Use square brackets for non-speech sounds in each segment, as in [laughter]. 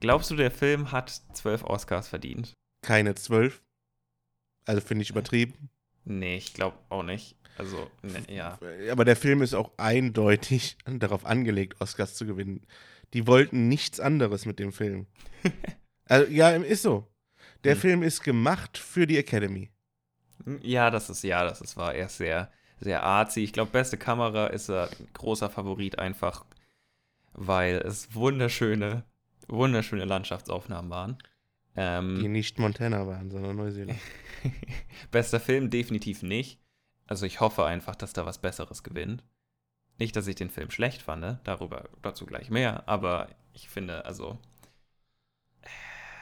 Glaubst du, der Film hat zwölf Oscars verdient? Keine zwölf. Also finde ich übertrieben. Nee, ich glaube auch nicht. Also, ne, ja. Aber der Film ist auch eindeutig [laughs] darauf angelegt, Oscars zu gewinnen. Die wollten nichts anderes mit dem Film. [laughs] also, ja, ist so. Der hm. Film ist gemacht für die Academy. Ja, das ist, ja, das ist, war erst sehr, sehr artsy. Ich glaube, beste Kamera ist ein großer Favorit einfach, weil es wunderschöne, wunderschöne Landschaftsaufnahmen waren. Ähm, die nicht Montana waren, sondern Neuseeland. [laughs] bester Film definitiv nicht. Also ich hoffe einfach, dass da was Besseres gewinnt. Nicht, dass ich den Film schlecht fand, ne? darüber dazu gleich mehr, aber ich finde, also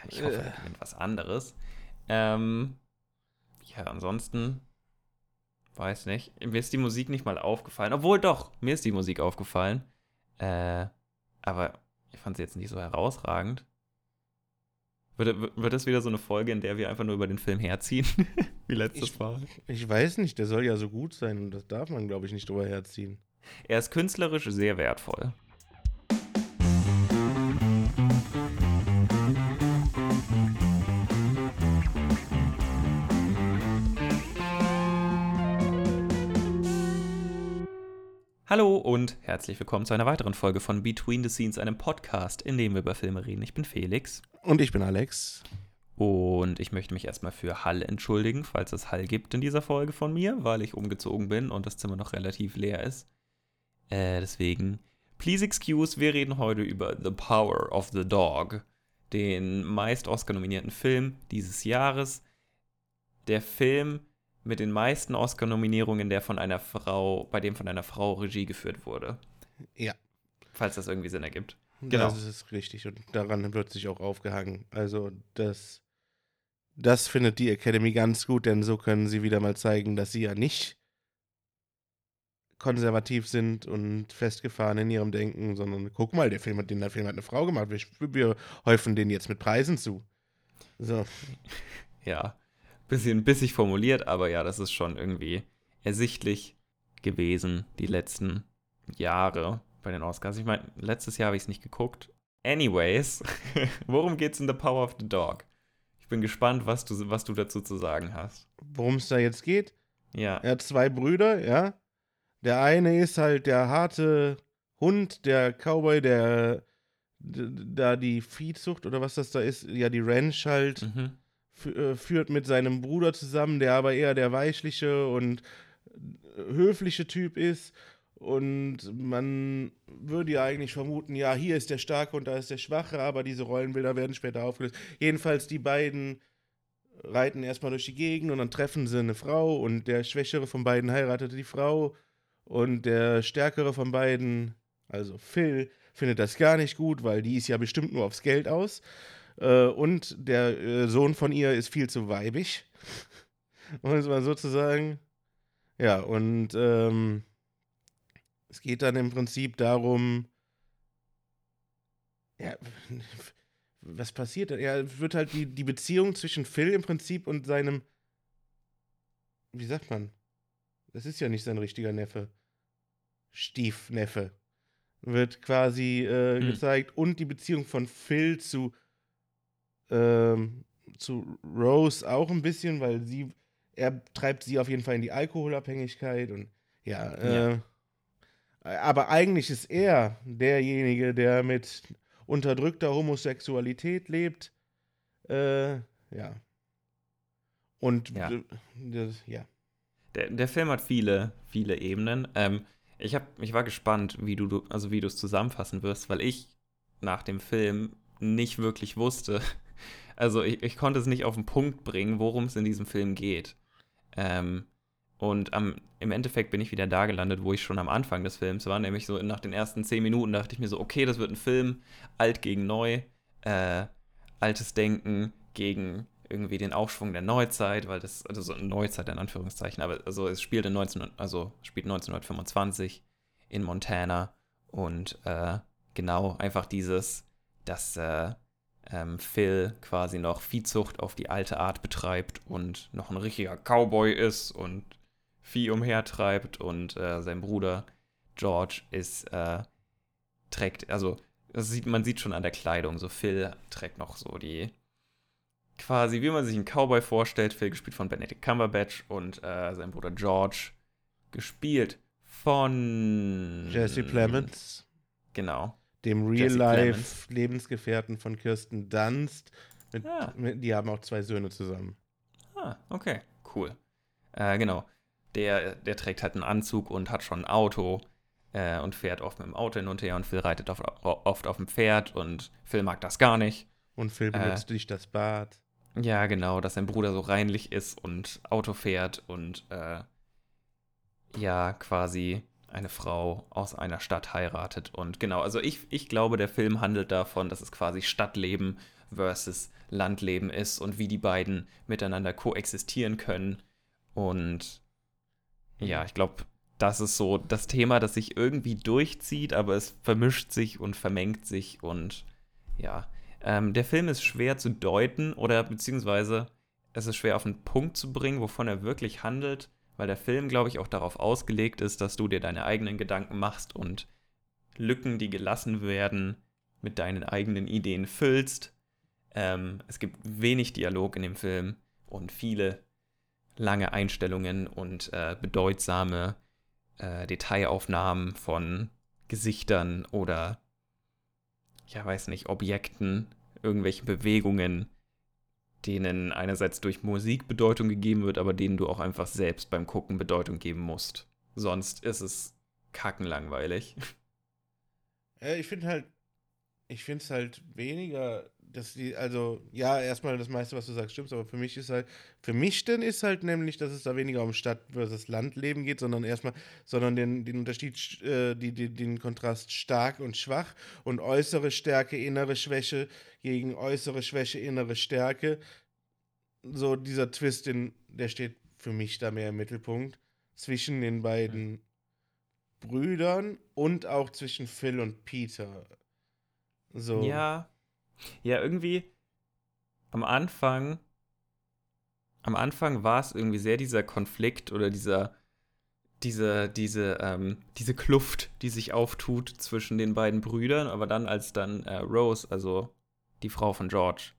ich hoffe, er gewinnt was anderes. Ähm, ja, ansonsten weiß nicht. Mir ist die Musik nicht mal aufgefallen. Obwohl doch, mir ist die Musik aufgefallen. Äh, aber ich fand sie jetzt nicht so herausragend. Wird, wird das wieder so eine Folge, in der wir einfach nur über den Film herziehen? [laughs] Wie letztes ich, Mal. Ich weiß nicht, der soll ja so gut sein und das darf man, glaube ich, nicht drüber herziehen. Er ist künstlerisch sehr wertvoll. Hallo und herzlich willkommen zu einer weiteren Folge von Between the Scenes, einem Podcast, in dem wir über Filme reden. Ich bin Felix. Und ich bin Alex. Und ich möchte mich erstmal für Hall entschuldigen, falls es Hall gibt in dieser Folge von mir, weil ich umgezogen bin und das Zimmer noch relativ leer ist. Äh, deswegen, please excuse, wir reden heute über The Power of the Dog, den meist Oscar-nominierten Film dieses Jahres. Der Film mit den meisten Oscar-Nominierungen, der von einer Frau, bei dem von einer Frau Regie geführt wurde. Ja. Falls das irgendwie Sinn ergibt. Genau. Das ist richtig und daran wird sich auch aufgehangen. Also das, das findet die Academy ganz gut, denn so können sie wieder mal zeigen, dass sie ja nicht konservativ sind und festgefahren in ihrem Denken, sondern guck mal, der Film hat, den der Film hat eine Frau gemacht. Wir, wir häufen den jetzt mit Preisen zu. So. Ja bisschen bissig formuliert, aber ja, das ist schon irgendwie ersichtlich gewesen, die letzten Jahre bei den Oscars. Ich meine, letztes Jahr habe ich es nicht geguckt. Anyways, [laughs] worum geht es in The Power of the Dog? Ich bin gespannt, was du, was du dazu zu sagen hast. Worum es da jetzt geht? Ja. Er hat zwei Brüder, ja. Der eine ist halt der harte Hund, der Cowboy, der da die Viehzucht oder was das da ist, ja, die Ranch halt. Mhm führt mit seinem Bruder zusammen, der aber eher der weichliche und äh, höfliche Typ ist. Und man würde ja eigentlich vermuten, ja, hier ist der Starke und da ist der Schwache, aber diese Rollenbilder werden später aufgelöst. Jedenfalls die beiden reiten erstmal durch die Gegend und dann treffen sie eine Frau und der Schwächere von beiden heiratet die Frau und der Stärkere von beiden, also Phil, findet das gar nicht gut, weil die ist ja bestimmt nur aufs Geld aus. Äh, und der äh, Sohn von ihr ist viel zu weibig. [laughs] um es mal so zu sagen. Ja, und ähm, es geht dann im Prinzip darum, ja, [laughs] was passiert? Ja, wird halt die, die Beziehung zwischen Phil im Prinzip und seinem, wie sagt man? Das ist ja nicht sein richtiger Neffe. Stiefneffe. Wird quasi äh, hm. gezeigt. Und die Beziehung von Phil zu ähm, zu Rose auch ein bisschen, weil sie, er treibt sie auf jeden Fall in die Alkoholabhängigkeit und ja, äh, ja. aber eigentlich ist er derjenige, der mit unterdrückter Homosexualität lebt. Äh, ja. Und ja. Das, ja. Der, der Film hat viele, viele Ebenen. Ähm, ich, hab, ich war gespannt, wie du, also wie du es zusammenfassen wirst, weil ich nach dem Film nicht wirklich wusste, also ich, ich konnte es nicht auf den Punkt bringen, worum es in diesem Film geht. Ähm, und am, im Endeffekt bin ich wieder da gelandet, wo ich schon am Anfang des Films war, nämlich so nach den ersten zehn Minuten dachte ich mir so, okay, das wird ein Film, alt gegen neu, äh, altes Denken gegen irgendwie den Aufschwung der Neuzeit, weil das, also so Neuzeit in Anführungszeichen, aber also es spielt in 19, also spielt 1925 in Montana und äh, genau einfach dieses, dass äh, ähm, Phil quasi noch Viehzucht auf die alte Art betreibt und noch ein richtiger Cowboy ist und Vieh umhertreibt und äh, sein Bruder George ist, äh, trägt, also das sieht, man sieht schon an der Kleidung, so Phil trägt noch so die, quasi, wie man sich einen Cowboy vorstellt. Phil gespielt von Benedict Cumberbatch und äh, sein Bruder George gespielt von Jesse Plemons. Genau. Dem Real-Life-Lebensgefährten von Kirsten Dunst. Mit, ah. mit, die haben auch zwei Söhne zusammen. Ah, okay, cool. Äh, genau. Der, der trägt halt einen Anzug und hat schon ein Auto äh, und fährt oft mit dem Auto hin und her und Phil reitet auf, oft auf dem Pferd und Phil mag das gar nicht. Und Phil benutzt äh, nicht das Bad. Ja, genau, dass sein Bruder so reinlich ist und Auto fährt und äh, ja, quasi eine Frau aus einer Stadt heiratet. Und genau, also ich, ich glaube, der Film handelt davon, dass es quasi Stadtleben versus Landleben ist und wie die beiden miteinander koexistieren können. Und ja, ich glaube, das ist so das Thema, das sich irgendwie durchzieht, aber es vermischt sich und vermengt sich und ja. Ähm, der Film ist schwer zu deuten oder beziehungsweise es ist schwer auf den Punkt zu bringen, wovon er wirklich handelt, weil der Film, glaube ich, auch darauf ausgelegt ist, dass du dir deine eigenen Gedanken machst und Lücken, die gelassen werden, mit deinen eigenen Ideen füllst. Ähm, es gibt wenig Dialog in dem Film und viele lange Einstellungen und äh, bedeutsame äh, Detailaufnahmen von Gesichtern oder, ja, weiß nicht, Objekten, irgendwelchen Bewegungen, denen einerseits durch Musik Bedeutung gegeben wird, aber denen du auch einfach selbst beim Gucken Bedeutung geben musst. Sonst ist es kackenlangweilig. Ja, ich finde halt, ich finde es halt weniger dass die, also, ja, erstmal das meiste, was du sagst, stimmt, aber für mich ist halt, für mich denn ist halt nämlich, dass es da weniger um Stadt versus Landleben geht, sondern erstmal, sondern den, den Unterschied, äh, die, die, den Kontrast stark und schwach und äußere Stärke, innere Schwäche gegen äußere Schwäche, innere Stärke. So dieser Twist, den, der steht für mich da mehr im Mittelpunkt zwischen den beiden. Brüdern und auch zwischen Phil und Peter. So. Ja, ja, irgendwie am Anfang, am Anfang war es irgendwie sehr dieser Konflikt oder dieser, diese, diese, ähm, diese Kluft, die sich auftut zwischen den beiden Brüdern, aber dann, als dann äh, Rose, also die Frau von George,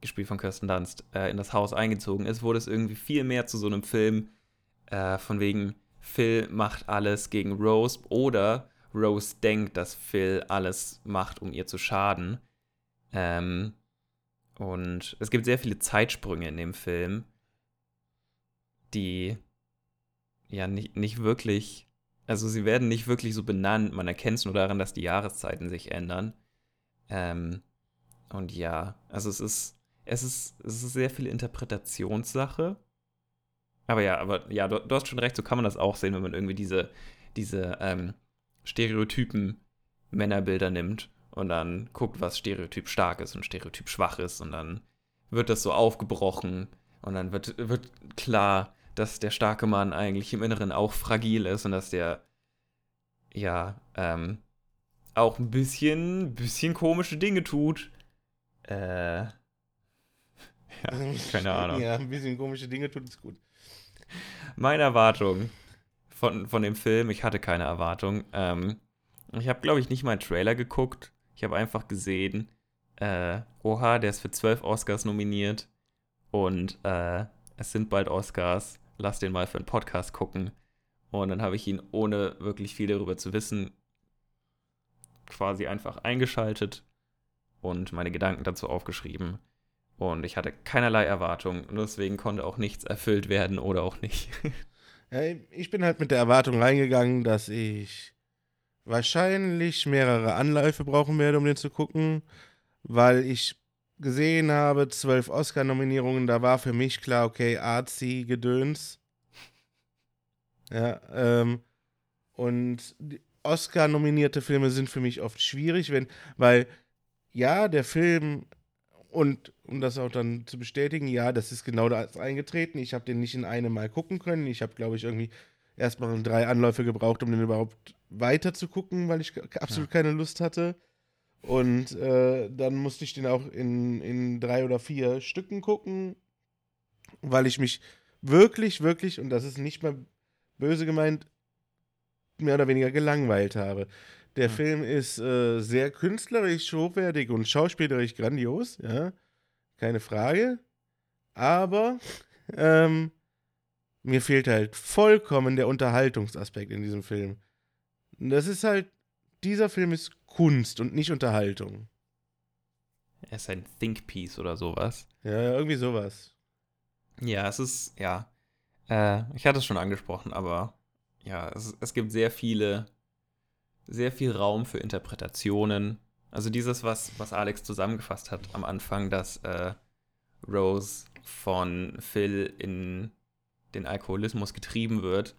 gespielt von Kirsten Dunst, äh, in das Haus eingezogen ist, wurde es irgendwie viel mehr zu so einem Film äh, von wegen Phil macht alles gegen Rose oder Rose denkt, dass Phil alles macht, um ihr zu schaden. Ähm, und es gibt sehr viele Zeitsprünge in dem Film, die ja nicht, nicht wirklich, also sie werden nicht wirklich so benannt. Man erkennt es nur daran, dass die Jahreszeiten sich ändern. Ähm, und ja, also es ist, es ist, es ist sehr viel Interpretationssache. Aber ja, aber ja, du, du, hast schon recht, so kann man das auch sehen, wenn man irgendwie diese, diese ähm, Stereotypen Männerbilder nimmt und dann guckt, was Stereotyp stark ist und Stereotyp schwach ist und dann wird das so aufgebrochen und dann wird, wird klar, dass der starke Mann eigentlich im Inneren auch fragil ist und dass der ja ähm, auch ein bisschen, bisschen komische Dinge tut. Äh, [laughs] ja, keine [laughs] Ahnung. Ja, ein bisschen komische Dinge tut ist gut. Meine Erwartung von, von dem Film, ich hatte keine Erwartung. Ähm, ich habe, glaube ich, nicht mal einen Trailer geguckt. Ich habe einfach gesehen, äh, oha, der ist für zwölf Oscars nominiert und äh, es sind bald Oscars. Lass den mal für einen Podcast gucken. Und dann habe ich ihn, ohne wirklich viel darüber zu wissen, quasi einfach eingeschaltet und meine Gedanken dazu aufgeschrieben. Und ich hatte keinerlei Erwartung und deswegen konnte auch nichts erfüllt werden oder auch nicht. [laughs] ich bin halt mit der Erwartung reingegangen, dass ich wahrscheinlich mehrere Anläufe brauchen werde, um den zu gucken, weil ich gesehen habe, zwölf Oscar-Nominierungen, da war für mich klar, okay, artsy Gedöns. Ja, ähm, und Oscar-nominierte Filme sind für mich oft schwierig, wenn, weil ja, der Film und um das auch dann zu bestätigen, ja, das ist genau das eingetreten. Ich habe den nicht in einem Mal gucken können. Ich habe, glaube ich, irgendwie erstmal drei Anläufe gebraucht, um den überhaupt weiter zu gucken, weil ich absolut ja. keine Lust hatte. Und äh, dann musste ich den auch in, in drei oder vier Stücken gucken, weil ich mich wirklich, wirklich, und das ist nicht mal böse gemeint, mehr oder weniger gelangweilt habe. Der hm. Film ist äh, sehr künstlerisch hochwertig und schauspielerisch grandios, ja. Keine Frage. Aber ähm, mir fehlt halt vollkommen der Unterhaltungsaspekt in diesem Film. Das ist halt, dieser Film ist Kunst und nicht Unterhaltung. Er ist ein Think Piece oder sowas. Ja, irgendwie sowas. Ja, es ist, ja. Äh, ich hatte es schon angesprochen, aber ja, es, es gibt sehr viele, sehr viel Raum für Interpretationen. Also dieses, was, was Alex zusammengefasst hat am Anfang, dass äh, Rose von Phil in den Alkoholismus getrieben wird,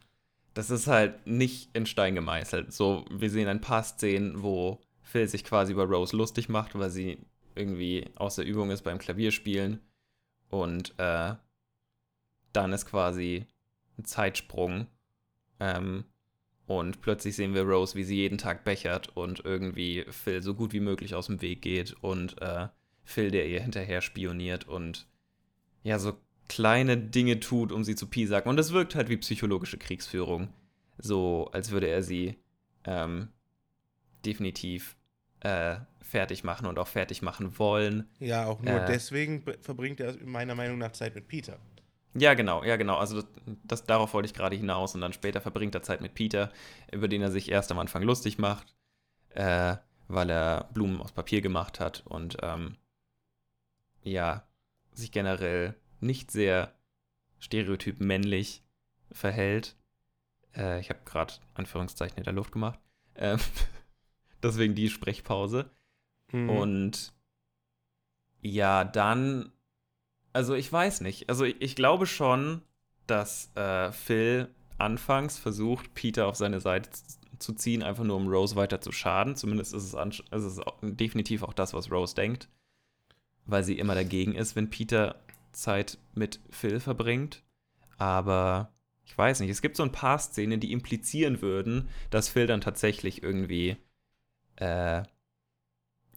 das ist halt nicht in Stein gemeißelt. So, wir sehen ein paar Szenen, wo Phil sich quasi über Rose lustig macht, weil sie irgendwie außer Übung ist beim Klavierspielen. Und äh, dann ist quasi ein Zeitsprung. Ähm, und plötzlich sehen wir Rose, wie sie jeden Tag bechert und irgendwie Phil so gut wie möglich aus dem Weg geht und äh, Phil, der ihr hinterher spioniert und ja, so kleine Dinge tut, um sie zu piesacken. Und es wirkt halt wie psychologische Kriegsführung. So, als würde er sie ähm, definitiv äh, fertig machen und auch fertig machen wollen. Ja, auch nur äh, deswegen verbringt er meiner Meinung nach Zeit mit Peter. Ja, genau, ja, genau. Also das, das, darauf wollte ich gerade hinaus und dann später verbringt er Zeit mit Peter, über den er sich erst am Anfang lustig macht, äh, weil er Blumen aus Papier gemacht hat und ähm, ja, sich generell nicht sehr stereotyp männlich verhält. Äh, ich habe gerade Anführungszeichen in der Luft gemacht. Ähm, [laughs] deswegen die Sprechpause. Mhm. Und ja, dann, also ich weiß nicht. Also ich, ich glaube schon, dass äh, Phil anfangs versucht, Peter auf seine Seite zu ziehen, einfach nur um Rose weiter zu schaden. Zumindest ist es, ist es definitiv auch das, was Rose denkt. Weil sie immer dagegen ist, wenn Peter Zeit mit Phil verbringt. Aber ich weiß nicht, es gibt so ein paar Szenen, die implizieren würden, dass Phil dann tatsächlich irgendwie äh,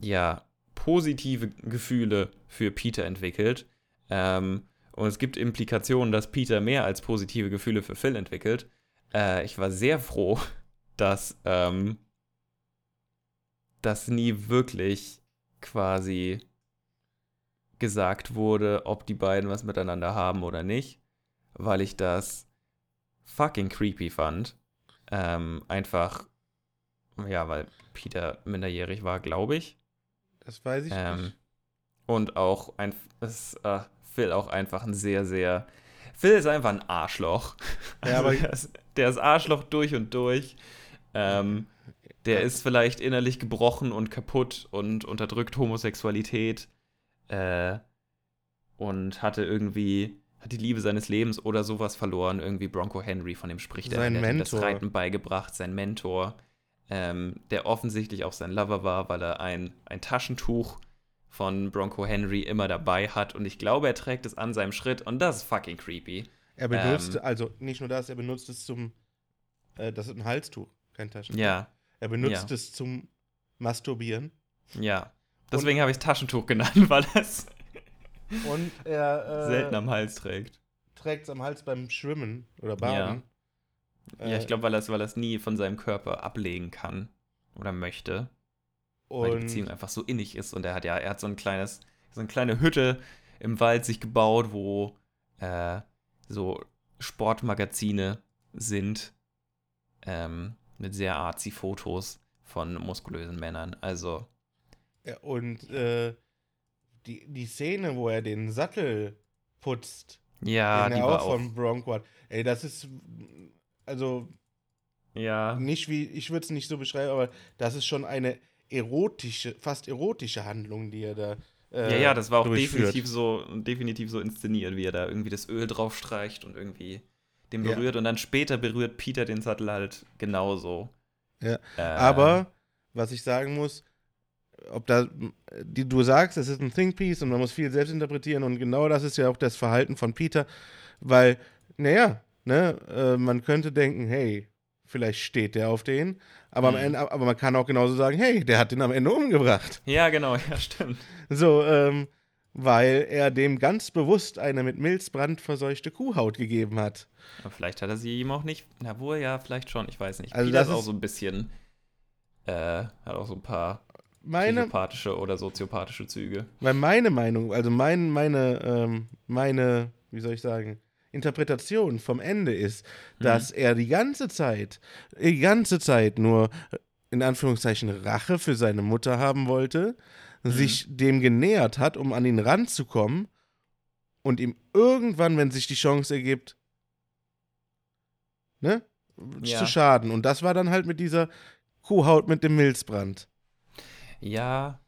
ja, positive Gefühle für Peter entwickelt. Ähm, und es gibt Implikationen, dass Peter mehr als positive Gefühle für Phil entwickelt. Äh, ich war sehr froh, [laughs] dass ähm, das nie wirklich quasi gesagt wurde, ob die beiden was miteinander haben oder nicht, weil ich das fucking creepy fand. Ähm, einfach, ja, weil Peter minderjährig war, glaube ich. Das weiß ich ähm, nicht. Und auch ein, es, äh, Phil auch einfach ein sehr, sehr. Phil ist einfach ein Arschloch. [laughs] Ja, also aber der, ist, der ist Arschloch durch und durch. Ähm, der ist vielleicht innerlich gebrochen und kaputt und unterdrückt Homosexualität. Äh, und hatte irgendwie hat die Liebe seines Lebens oder sowas verloren. Irgendwie Bronco Henry, von dem spricht er. Sein der Mentor. hat ihm das Reiten beigebracht, sein Mentor ähm, der offensichtlich auch sein Lover war, weil er ein, ein Taschentuch von Bronco Henry immer dabei hat und ich glaube, er trägt es an seinem Schritt und das ist fucking creepy. Er benutzt, ähm, also nicht nur das, er benutzt es zum, äh, das ist ein Halstuch, kein Taschentuch. Ja. Er benutzt ja. es zum Masturbieren. Ja. Deswegen habe ich es Taschentuch genannt, [laughs] weil es und er äh, selten am Hals trägt. Trägt es am Hals beim Schwimmen oder Baden. Ja. Ja, ich äh, glaube, weil er es weil nie von seinem Körper ablegen kann oder möchte. weil die Beziehung einfach so innig ist. Und er hat ja, er hat so ein kleines, so eine kleine Hütte im Wald sich gebaut, wo äh, so Sportmagazine sind. Ähm, mit sehr arzi Fotos von muskulösen Männern. Also. Ja, und äh, die, die Szene, wo er den Sattel putzt. Ja, die war auch von Bronco hat. Ey, das ist also ja. Nicht wie, ich würde es nicht so beschreiben, aber das ist schon eine erotische, fast erotische Handlung, die er da. Äh, ja, ja, das war auch definitiv so, definitiv so inszeniert, wie er da irgendwie das Öl drauf streicht und irgendwie den berührt ja. und dann später berührt Peter den Sattel halt genauso. Ja. Äh, aber was ich sagen muss, ob da, die, du sagst, es ist ein Think Piece und man muss viel selbst interpretieren und genau das ist ja auch das Verhalten von Peter, weil, naja, Ne? Äh, man könnte denken, hey, vielleicht steht der auf den, aber, mhm. am Ende, aber man kann auch genauso sagen, hey, der hat den am Ende umgebracht. Ja, genau, ja, stimmt. So, ähm, weil er dem ganz bewusst eine mit Milzbrand verseuchte Kuhhaut gegeben hat. Aber vielleicht hat er sie ihm auch nicht, na wohl, ja, vielleicht schon, ich weiß nicht. Also Peter das ist auch so ein bisschen, Äh, hat auch so ein paar meine, psychopathische oder soziopathische Züge. Weil meine Meinung, also mein, meine, ähm, meine, wie soll ich sagen, Interpretation vom Ende ist, mhm. dass mhm. er die ganze Zeit, die ganze Zeit nur in Anführungszeichen Rache für seine Mutter haben wollte, mhm. sich dem genähert hat, um an ihn ranzukommen und ihm irgendwann, wenn sich die Chance ergibt, ne, ja. zu schaden. Und das war dann halt mit dieser Kuhhaut mit dem Milzbrand. Ja,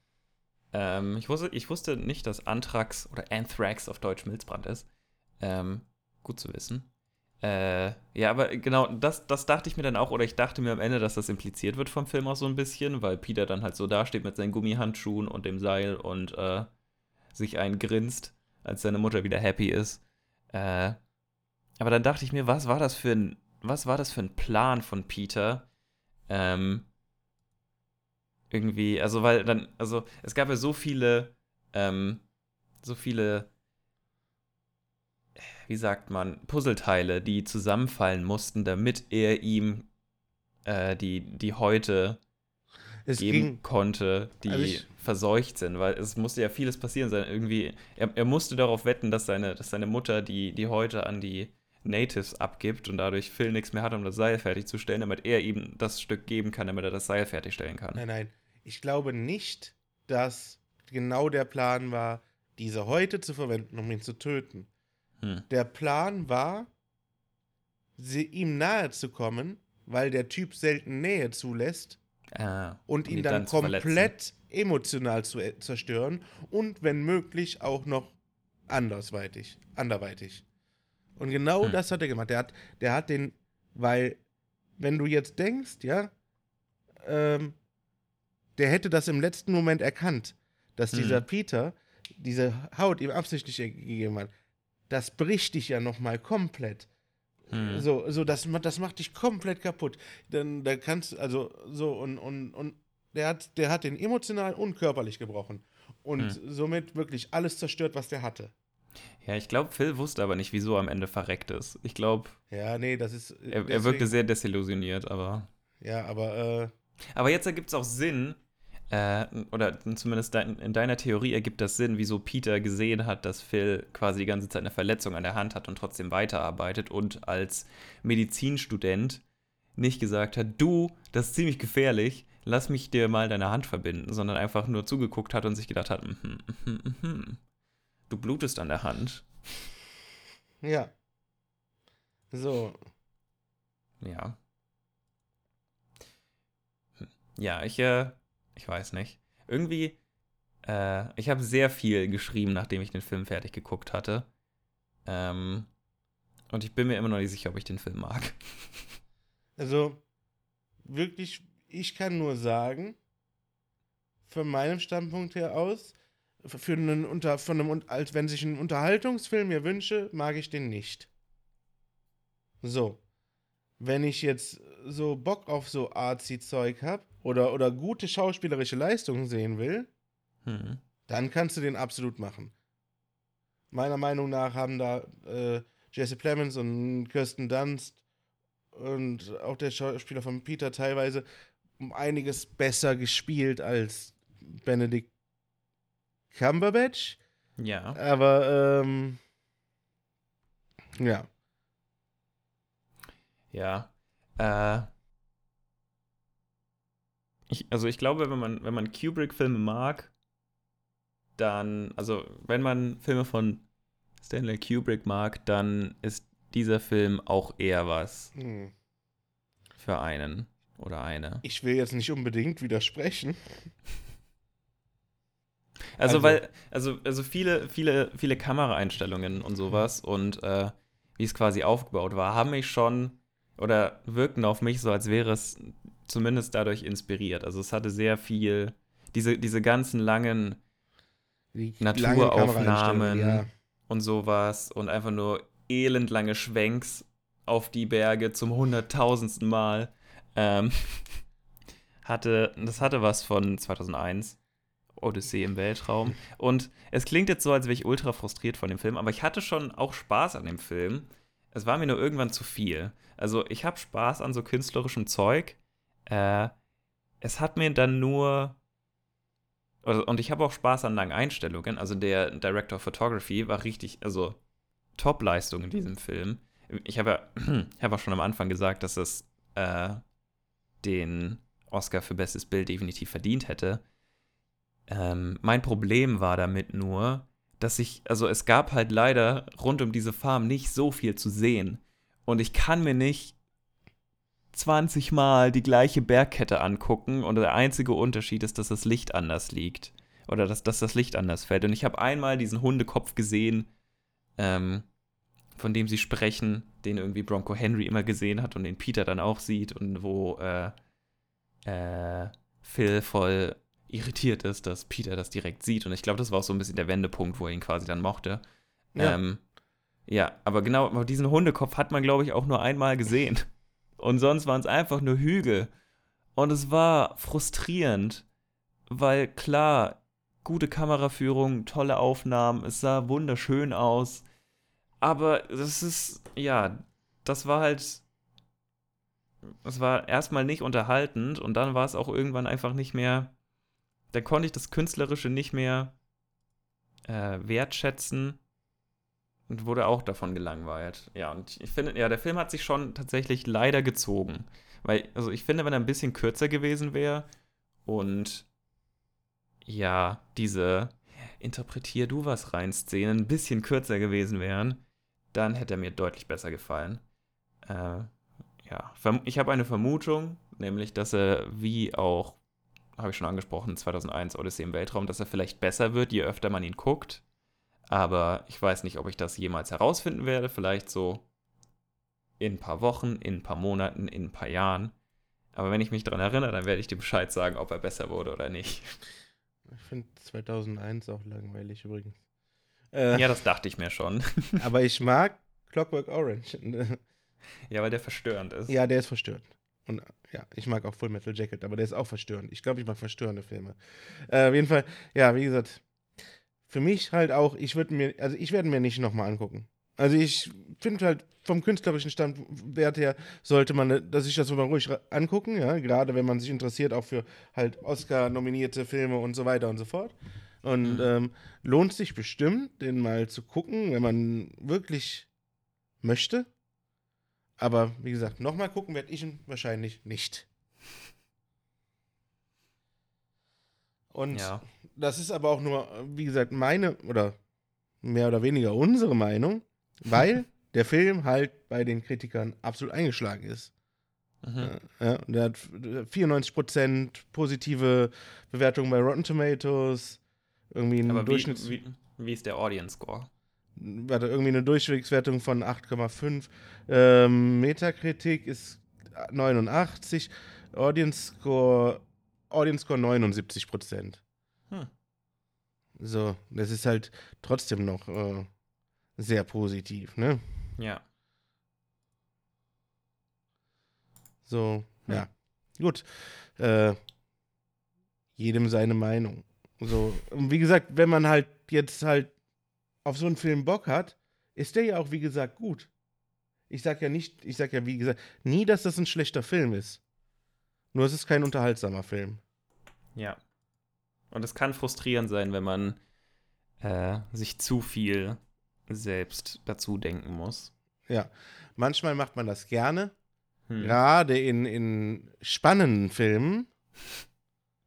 ähm, ich, wusste, ich wusste nicht, dass Anthrax oder Anthrax auf Deutsch Milzbrand ist. Ähm, gut zu wissen. Äh, ja, aber genau, das, das dachte ich mir dann auch, oder ich dachte mir am Ende, dass das impliziert wird vom Film auch so ein bisschen, weil Peter dann halt so dasteht mit seinen Gummihandschuhen und dem Seil und äh, sich eingrinst, als seine Mutter wieder happy ist. Äh, aber dann dachte ich mir, was war das für ein, was war das für ein Plan von Peter? Ähm, irgendwie, also weil dann, also es gab ja so viele, ähm, so viele wie sagt man, Puzzleteile, die zusammenfallen mussten, damit er ihm äh, die, die heute es geben ging, konnte, die also verseucht sind, weil es musste ja vieles passieren sein. Irgendwie, er, er musste darauf wetten, dass seine, dass seine Mutter die, die heute an die Natives abgibt und dadurch Phil nichts mehr hat, um das Seil fertigzustellen, damit er ihm das Stück geben kann, damit er das Seil fertigstellen kann. Nein, nein. Ich glaube nicht, dass genau der Plan war, diese heute zu verwenden, um ihn zu töten. Hm. Der Plan war, sie, ihm nahe zu kommen, weil der Typ selten Nähe zulässt ah, und ihn dann, dann komplett emotional zu äh, zerstören und wenn möglich auch noch andersweitig, anderweitig. Und genau hm. das hat er gemacht. Der hat, der hat den, weil, wenn du jetzt denkst, ja, ähm, der hätte das im letzten Moment erkannt, dass hm. dieser Peter diese Haut ihm absichtlich gegeben hat das bricht dich ja nochmal komplett. Hm. So, so das, das macht dich komplett kaputt. Dann da kannst also so und und und der hat der hat den emotional und körperlich gebrochen und hm. somit wirklich alles zerstört, was der hatte. Ja, ich glaube, Phil wusste aber nicht, wieso er am Ende verreckt ist. Ich glaube. Ja, nee, das ist. Er, er wirkte sehr desillusioniert, aber. Ja, aber. Äh, aber jetzt ergibt es auch Sinn, äh, oder zumindest in deiner Theorie ergibt das Sinn, wieso Peter gesehen hat, dass Phil quasi die ganze Zeit eine Verletzung an der Hand hat und trotzdem weiterarbeitet und als Medizinstudent nicht gesagt hat, du, das ist ziemlich gefährlich, lass mich dir mal deine Hand verbinden, sondern einfach nur zugeguckt hat und sich gedacht hat, mm -hmm, mm -hmm, du blutest an der Hand. Ja. So. Ja. Hm. Ja, ich äh, ich weiß nicht. Irgendwie, äh, ich habe sehr viel geschrieben, nachdem ich den Film fertig geguckt hatte. Ähm, und ich bin mir immer noch nicht sicher, ob ich den Film mag. [laughs] Also, wirklich, ich kann nur sagen, von meinem Standpunkt her aus, für einen unter, von einem, als wenn sich ein Unterhaltungsfilm mir wünsche, mag ich den nicht. So. Wenn ich jetzt so Bock auf so Artsy-Zeug habe, oder, oder gute schauspielerische Leistungen sehen will, hm. dann kannst du den absolut machen. Meiner Meinung nach haben da äh, Jesse Plemons und Kirsten Dunst und auch der Schauspieler von Peter teilweise um einiges besser gespielt als Benedict Cumberbatch. Ja. Aber, ähm, ja. Ja. Äh, ich, also ich glaube, wenn man, wenn man Kubrick-Filme mag, dann, also wenn man Filme von Stanley Kubrick mag, dann ist dieser Film auch eher was hm. für einen oder eine. Ich will jetzt nicht unbedingt widersprechen. [laughs] Also, also, weil, also, also viele, viele, viele Kameraeinstellungen und sowas und äh, wie es quasi aufgebaut war, haben mich schon oder wirken auf mich so, als wäre es zumindest dadurch inspiriert. Also es hatte sehr viel, diese, diese ganzen langen Die Naturaufnahmen ja. und sowas und einfach nur elendlange Schwenks auf die Berge zum hunderttausendsten Mal. Ähm, [laughs] hatte, das hatte was von 2001. Odyssee im Weltraum. Und es klingt jetzt so, als wäre ich ultra frustriert von dem Film, aber ich hatte schon auch Spaß an dem Film. Es war mir nur irgendwann zu viel. Also ich habe Spaß an so künstlerischem Zeug, äh, es hat mir dann nur. Also, und ich habe auch Spaß an langen Einstellungen. Also der Director of Photography war richtig, also Top-Leistung in diesem Film. Ich habe ja, [clears throat] habe auch schon am Anfang gesagt, dass es äh, den Oscar für Bestes Bild definitiv verdient hätte. Ähm, mein Problem war damit nur, dass ich, also es gab halt leider rund um diese Farm nicht so viel zu sehen. Und ich kann mir nicht 20 Mal die gleiche Bergkette angucken und der einzige Unterschied ist, dass das Licht anders liegt. Oder dass, dass das Licht anders fällt. Und ich habe einmal diesen Hundekopf gesehen, ähm, von dem sie sprechen, den irgendwie Bronco Henry immer gesehen hat und den Peter dann auch sieht und wo äh, äh, Phil voll irritiert ist, dass Peter das direkt sieht. Und ich glaube, das war auch so ein bisschen der Wendepunkt, wo er ihn quasi dann mochte. Ja, ähm, ja aber genau, diesen Hundekopf hat man, glaube ich, auch nur einmal gesehen. Und sonst waren es einfach nur Hügel. Und es war frustrierend, weil klar, gute Kameraführung, tolle Aufnahmen, es sah wunderschön aus. Aber das ist, ja, das war halt es war erstmal nicht unterhaltend und dann war es auch irgendwann einfach nicht mehr, da konnte ich das Künstlerische nicht mehr äh, wertschätzen und wurde auch davon gelangweilt. Ja, und ich finde, ja, der Film hat sich schon tatsächlich leider gezogen. Weil, also ich finde, wenn er ein bisschen kürzer gewesen wäre und ja, diese Interpretier du was rein Szenen ein bisschen kürzer gewesen wären, dann hätte er mir deutlich besser gefallen. Äh, ja, ich habe eine Vermutung, nämlich, dass er wie auch, habe ich schon angesprochen, 2001 Odyssey im Weltraum, dass er vielleicht besser wird, je öfter man ihn guckt. Aber ich weiß nicht, ob ich das jemals herausfinden werde. Vielleicht so in ein paar Wochen, in ein paar Monaten, in ein paar Jahren. Aber wenn ich mich daran erinnere, dann werde ich dir Bescheid sagen, ob er besser wurde oder nicht. Ich finde 2001 auch langweilig übrigens. Äh, ja, das dachte ich mir schon. [laughs] aber ich mag Clockwork Orange. [laughs] Ja, weil der verstörend ist. Ja, der ist verstörend. Und ja, ich mag auch Full Metal Jacket, aber der ist auch verstörend. Ich glaube, ich mag verstörende Filme. Äh, auf jeden Fall, ja, wie gesagt, für mich halt auch, ich würde mir, also ich werde mir nicht nochmal angucken. Also ich finde halt vom künstlerischen Standwert her sollte man dass sich das mal ruhig angucken, ja, gerade wenn man sich interessiert auch für halt Oscar-nominierte Filme und so weiter und so fort. Und mhm. ähm, lohnt sich bestimmt, den mal zu gucken, wenn man wirklich möchte. Aber wie gesagt, nochmal gucken werde ich ihn wahrscheinlich nicht. Und ja. Das ist aber auch nur, wie gesagt, meine oder mehr oder weniger unsere Meinung, [laughs] weil der Film halt bei den Kritikern absolut eingeschlagen ist. Mhm. Ja, der hat 94% positive Bewertungen bei Rotten Tomatoes. Irgendwie ein Durchschnitts. Wie, wie, wie ist der Audience Score? warte, irgendwie eine Durchwegswertung von 8,5. Ähm, Metakritik ist 89. Audience Score, Audience Score 79 Prozent. Hm. So, das ist halt trotzdem noch äh, sehr positiv, ne? Ja. So, hm. ja. Gut. Äh, jedem seine Meinung. So, und wie gesagt, wenn man halt jetzt halt auf so einen Film Bock hat, ist der ja auch, wie gesagt, gut. Ich sag ja nicht, ich sag ja, wie gesagt, nie, dass das ein schlechter Film ist. Nur es ist kein unterhaltsamer Film. Ja. Und es kann frustrierend sein, wenn man äh, sich zu viel selbst dazu denken muss. Ja. Manchmal macht man das gerne. Hm. Gerade in, in spannenden Filmen.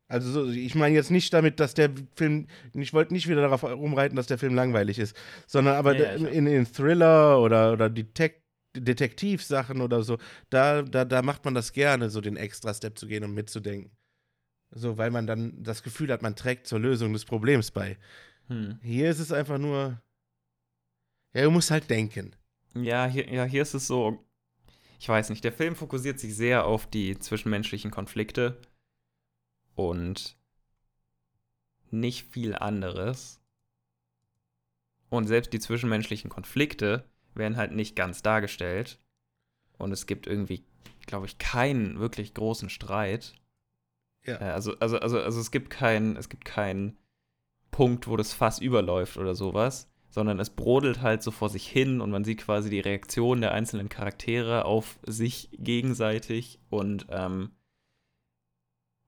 Also ich meine jetzt nicht damit, dass der Film, ich wollte nicht wieder darauf rumreiten, dass der Film langweilig ist, sondern aber ja, ja, in, in Thriller oder, oder Detect Detektivsachen oder so, da, da, da macht man das gerne, so den Extra-Step zu gehen und mitzudenken. So, weil man dann das Gefühl hat, man trägt zur Lösung des Problems bei. Hm. Hier ist es einfach nur, ja, du musst halt denken. Ja hier, ja, hier ist es so, ich weiß nicht, der Film fokussiert sich sehr auf die zwischenmenschlichen Konflikte und nicht viel anderes. Und selbst die zwischenmenschlichen Konflikte werden halt nicht ganz dargestellt. Und es gibt irgendwie, glaube ich, keinen wirklich großen Streit. Ja. Äh, also, also, also, also es gibt keinen, es gibt keinen Punkt, wo das Fass überläuft oder sowas, sondern es brodelt halt so vor sich hin und man sieht quasi die Reaktion der einzelnen Charaktere auf sich gegenseitig und ähm,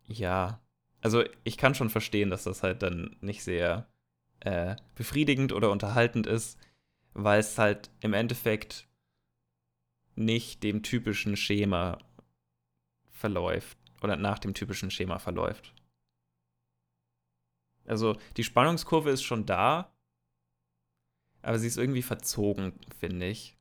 Ja. Also ich kann schon verstehen, dass das halt dann nicht sehr äh, befriedigend oder unterhaltend ist, weil es halt im Endeffekt nicht dem typischen Schema verläuft oder nach dem typischen Schema verläuft. Also die Spannungskurve ist schon da, aber sie ist irgendwie verzogen, finde ich.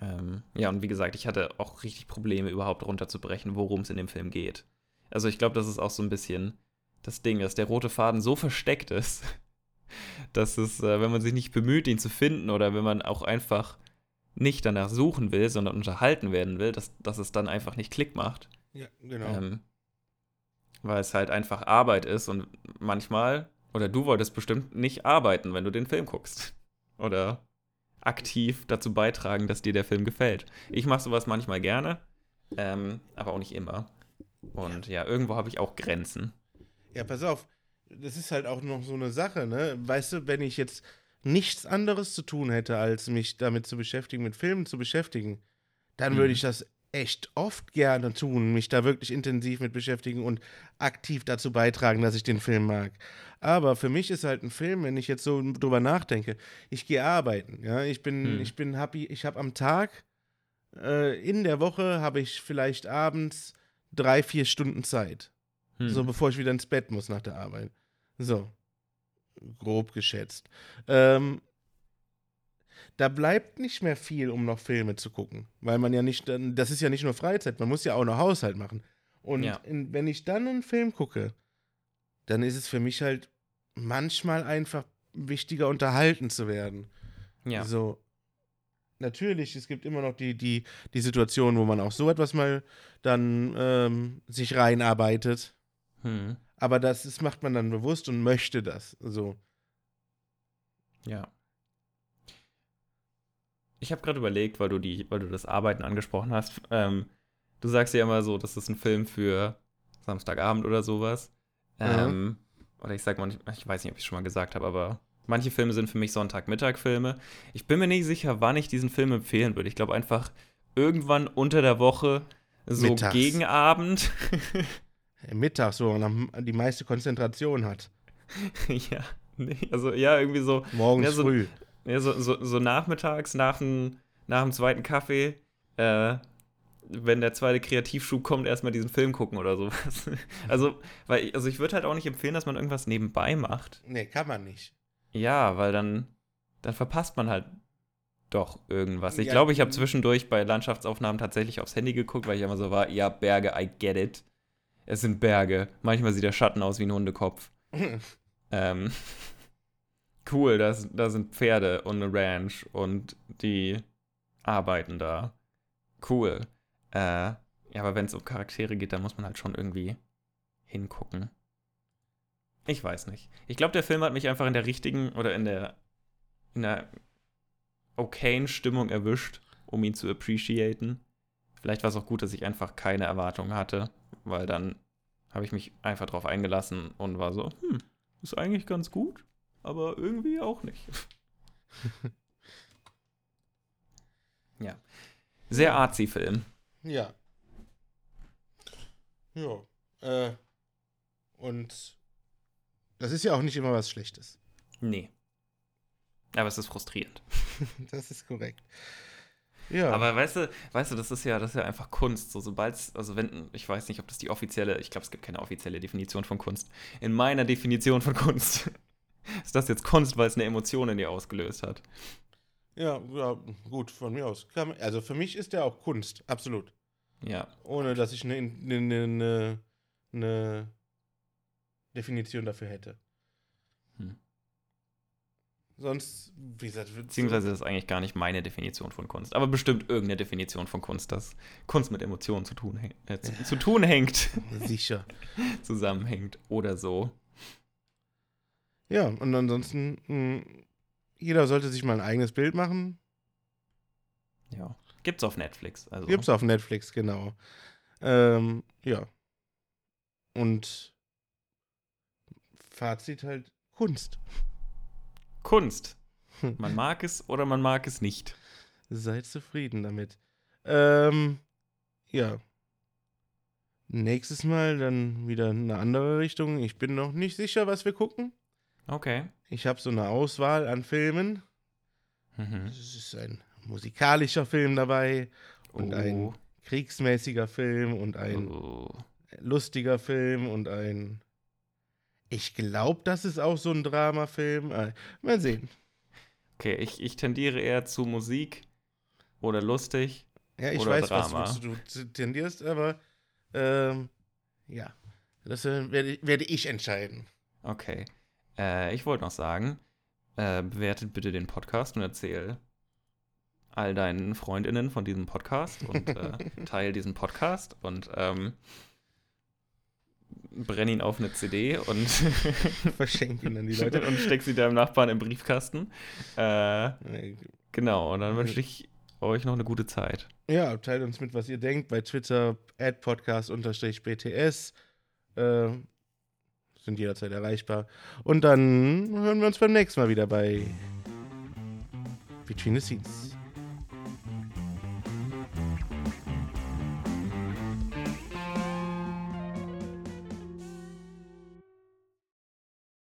Ähm, ja, und wie gesagt, ich hatte auch richtig Probleme, überhaupt runterzubrechen, worum es in dem Film geht. Also ich glaube, das ist auch so ein bisschen das Ding, dass der rote Faden so versteckt ist, [laughs] dass es, äh, wenn man sich nicht bemüht, ihn zu finden oder wenn man auch einfach nicht danach suchen will, sondern unterhalten werden will, dass, dass es dann einfach nicht Klick macht. Ja, genau. Ähm, weil es halt einfach Arbeit ist und manchmal, oder du wolltest bestimmt nicht arbeiten, wenn du den Film guckst. [laughs] Oder aktiv dazu beitragen, dass dir der Film gefällt. Ich mache sowas manchmal gerne, ähm, aber auch nicht immer. Und ja, irgendwo habe ich auch Grenzen. Ja, pass auf, das ist halt auch noch so eine Sache, ne? Weißt du, wenn ich jetzt nichts anderes zu tun hätte, als mich damit zu beschäftigen, mit Filmen zu beschäftigen, dann mhm. würde ich das echt oft gerne tun, mich da wirklich intensiv mit beschäftigen und aktiv dazu beitragen, dass ich den Film mag. Aber für mich ist halt ein Film, wenn ich jetzt so drüber nachdenke, ich gehe arbeiten, ja, ich bin, hm. ich bin happy, ich habe am Tag, äh, in der Woche habe ich vielleicht abends drei, vier Stunden Zeit. Hm. So bevor ich wieder ins Bett muss nach der Arbeit. So. Grob geschätzt. Ähm, da bleibt nicht mehr viel, um noch Filme zu gucken. Weil man ja nicht, das ist ja nicht nur Freizeit, man muss ja auch noch Haushalt machen. Und ja. in, wenn ich dann einen Film gucke, dann ist es für mich halt manchmal einfach wichtiger, unterhalten zu werden. Ja. So. Natürlich, es gibt immer noch die, die, die Situation, wo man auch so etwas mal dann ähm, sich reinarbeitet. Hm. Aber das ist, macht man dann bewusst und möchte das. So. Ja. Ich habe gerade überlegt, weil du die, weil du das Arbeiten angesprochen hast. Ähm, du sagst ja immer so, das ist ein Film für Samstagabend oder sowas. Ähm, mhm. Oder ich sag mal, ich weiß nicht, ob ich es schon mal gesagt habe, aber manche Filme sind für mich Sonntagmittag-Filme. Ich bin mir nicht sicher, wann ich diesen Film empfehlen würde. Ich glaube einfach irgendwann unter der Woche, so Mittags. gegen Abend. [laughs] Mittags, wo man die meiste Konzentration hat. [laughs] ja, nee, also ja, irgendwie so. Morgens ja, so, früh. Ja, so, so, so nachmittags, nach dem, nach dem zweiten Kaffee, äh, wenn der zweite Kreativschub kommt, erstmal diesen Film gucken oder sowas. [laughs] Also, weil, also ich würde halt auch nicht empfehlen, dass man irgendwas nebenbei macht. Nee, kann man nicht. Ja, weil dann, dann verpasst man halt doch irgendwas. Ich ja, glaube, ich habe zwischendurch bei Landschaftsaufnahmen tatsächlich aufs Handy geguckt, weil ich immer so war, ja, Berge, I get it. Es sind Berge. Manchmal sieht der Schatten aus wie ein Hundekopf. [laughs] ähm, cool, das, da sind Pferde und eine Ranch und die arbeiten da. Cool. Äh, ja, aber wenn es um Charaktere geht, dann muss man halt schon irgendwie hingucken. Ich weiß nicht. Ich glaube, der Film hat mich einfach in der richtigen oder in der in der okayen Stimmung erwischt, um ihn zu appreciaten. Vielleicht war es auch gut, dass ich einfach keine Erwartungen hatte, weil dann habe ich mich einfach drauf eingelassen und war so, hm, ist eigentlich ganz gut, aber irgendwie auch nicht. [laughs] ja. Sehr artsy Film. Ja. Ja. Äh, und das ist ja auch nicht immer was Schlechtes. Nee. Aber es ist frustrierend. [laughs] das ist korrekt. Ja. Aber weißt du, weißt du, das ist ja, das ist ja einfach Kunst. So, sobald also wenn, ich weiß nicht, ob das die offizielle, ich glaube, es gibt keine offizielle Definition von Kunst. In meiner Definition von Kunst ist das jetzt Kunst, weil es eine Emotion in dir ausgelöst hat. Ja, ja, gut, von mir aus. Also für mich ist der auch Kunst, absolut. Ja. Ohne dass ich eine, eine, eine, eine Definition dafür hätte. Hm. Sonst, wie gesagt, beziehungsweise ist das eigentlich gar nicht meine Definition von Kunst, aber bestimmt irgendeine Definition von Kunst, dass Kunst mit Emotionen zu tun, äh, zu, [laughs] zu tun hängt. Sicher. [laughs] Zusammenhängt oder so. Ja, und ansonsten, mh, hm, jeder sollte sich mal ein eigenes Bild machen. Ja. Gibt's auf Netflix. Also. Gibt's auf Netflix, genau. Ähm, ja. Und Fazit halt Kunst. Kunst. Man mag es oder man mag es nicht. Seid zufrieden damit. Ähm, ja. nächstes Mal dann wieder eine andere Richtung. Ich bin noch nicht sicher, was wir gucken. Okay. Ich habe so eine Auswahl an Filmen. Mhm. Es ist ein musikalischer Film dabei und oh. ein kriegsmäßiger Film und ein oh. lustiger Film und ein. Ich glaube, das ist auch so ein Dramafilm. Äh, mal sehen. Okay, ich, ich tendiere eher zu Musik oder lustig. Ja, ich weiß, Drama. was du, du tendierst, aber ähm, ja, das äh, werde, werde, ich entscheiden. Okay. Äh, ich wollte noch sagen, äh, bewertet bitte den Podcast und erzähl all deinen FreundInnen von diesem Podcast und äh, [laughs] teil diesen Podcast und ähm, brenn ihn auf eine CD und [laughs] verschenke ihn an die Leute [laughs] und steck sie deinem Nachbarn im Briefkasten. Äh, genau, und dann wünsche ich euch noch eine gute Zeit. Ja, teilt uns mit, was ihr denkt bei Twitter podcast-bts. Äh, sind jederzeit erreichbar. Und dann hören wir uns beim nächsten Mal wieder bei Between the Scenes.